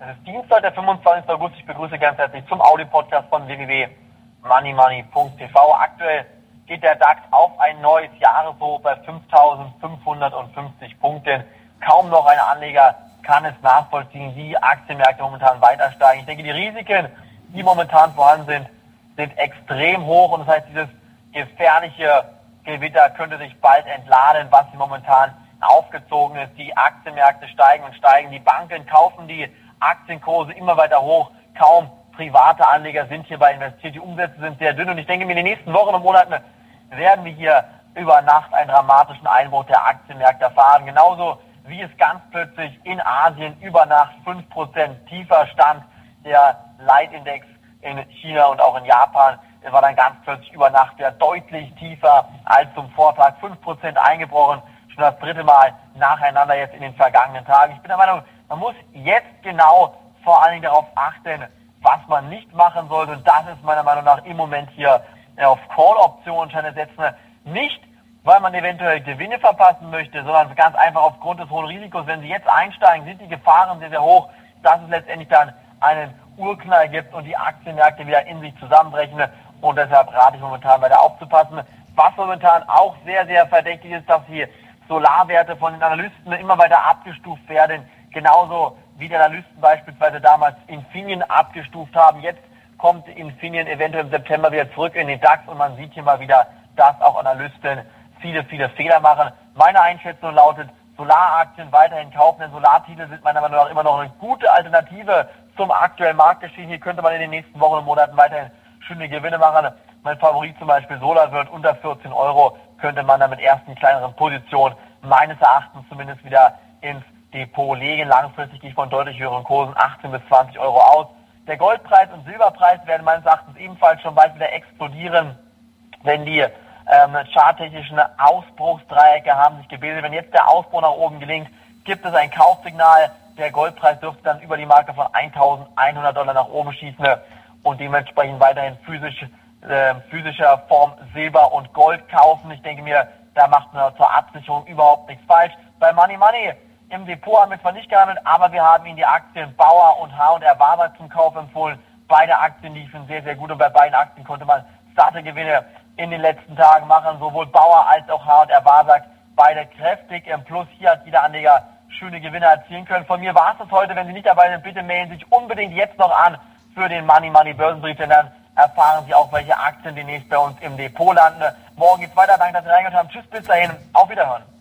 Es ist Dienstag, der 25. August. Ich begrüße ganz herzlich zum Audi-Podcast von www.moneymoney.tv. Aktuell geht der DAX auf ein neues Jahreshoch bei 5.550 Punkten. Kaum noch ein Anleger kann es nachvollziehen, wie Aktienmärkte momentan weiter steigen. Ich denke, die Risiken, die momentan vorhanden sind, sind extrem hoch und das heißt, dieses gefährliche Gewitter könnte sich bald entladen, was momentan aufgezogen ist. Die Aktienmärkte steigen und steigen. Die Banken kaufen die Aktienkurse immer weiter hoch. Kaum private Anleger sind hierbei investiert. Die Umsätze sind sehr dünn. Und ich denke mir, in den nächsten Wochen und Monaten werden wir hier über Nacht einen dramatischen Einbruch der Aktienmärkte erfahren. Genauso wie es ganz plötzlich in Asien über Nacht 5% tiefer stand. Der Leitindex in China und auch in Japan war dann ganz plötzlich über Nacht ja deutlich tiefer als zum Vortag. 5% eingebrochen schon das dritte Mal nacheinander jetzt in den vergangenen Tagen. Ich bin der Meinung, man muss jetzt genau vor allen Dingen darauf achten, was man nicht machen sollte. Und das ist meiner Meinung nach im Moment hier auf Call-Optionen setzen. Nicht, weil man eventuell Gewinne verpassen möchte, sondern ganz einfach aufgrund des hohen Risikos. Wenn Sie jetzt einsteigen, sind die Gefahren sehr, sehr hoch, dass es letztendlich dann einen Urknall gibt und die Aktienmärkte wieder in sich zusammenbrechen. Und deshalb rate ich momentan weiter aufzupassen. Was momentan auch sehr, sehr verdächtig ist, dass Sie Solarwerte von den Analysten immer weiter abgestuft werden, genauso wie die Analysten beispielsweise damals Infineon abgestuft haben. Jetzt kommt Infineon eventuell im September wieder zurück in den DAX und man sieht hier mal wieder, dass auch Analysten viele, viele Fehler machen. Meine Einschätzung lautet, Solaraktien weiterhin kaufen, denn Solartitel sind meiner Meinung nach immer noch eine gute Alternative zum aktuellen Marktgeschehen. Hier könnte man in den nächsten Wochen und Monaten weiterhin schöne Gewinne machen. Mein Favorit zum Beispiel Solar wird unter 14 Euro könnte man dann mit ersten kleineren Positionen meines Erachtens zumindest wieder ins Depot legen. Langfristig gehe ich von deutlich höheren Kursen 18 bis 20 Euro aus. Der Goldpreis und Silberpreis werden meines Erachtens ebenfalls schon bald wieder explodieren, wenn die ähm, charttechnischen Ausbruchsdreiecke haben sich gebildet. Wenn jetzt der Ausbruch nach oben gelingt, gibt es ein Kaufsignal. Der Goldpreis dürfte dann über die Marke von 1100 Dollar nach oben schießen und dementsprechend weiterhin physisch äh, physischer Form Silber und Gold kaufen. Ich denke mir, da macht man zur Absicherung überhaupt nichts falsch. Bei Money Money im Depot haben wir zwar nicht gehandelt, aber wir haben Ihnen die Aktien Bauer und H&R Warburg zum Kauf empfohlen. Beide Aktien liefen sehr, sehr gut und bei beiden Aktien konnte man satte Gewinne in den letzten Tagen machen. Sowohl Bauer als auch H&R Warburg beide kräftig im Plus. Hier hat jeder Anleger schöne Gewinne erzielen können. Von mir war es das heute. Wenn Sie nicht dabei sind, bitte melden Sie sich unbedingt jetzt noch an für den Money Money Börsenbrief, denn dann erfahren Sie auch, welche Aktien demnächst bei uns im Depot landen. Morgen geht's weiter. Danke, dass Sie reingeschaut haben. Tschüss, bis dahin. Auf Wiederhören.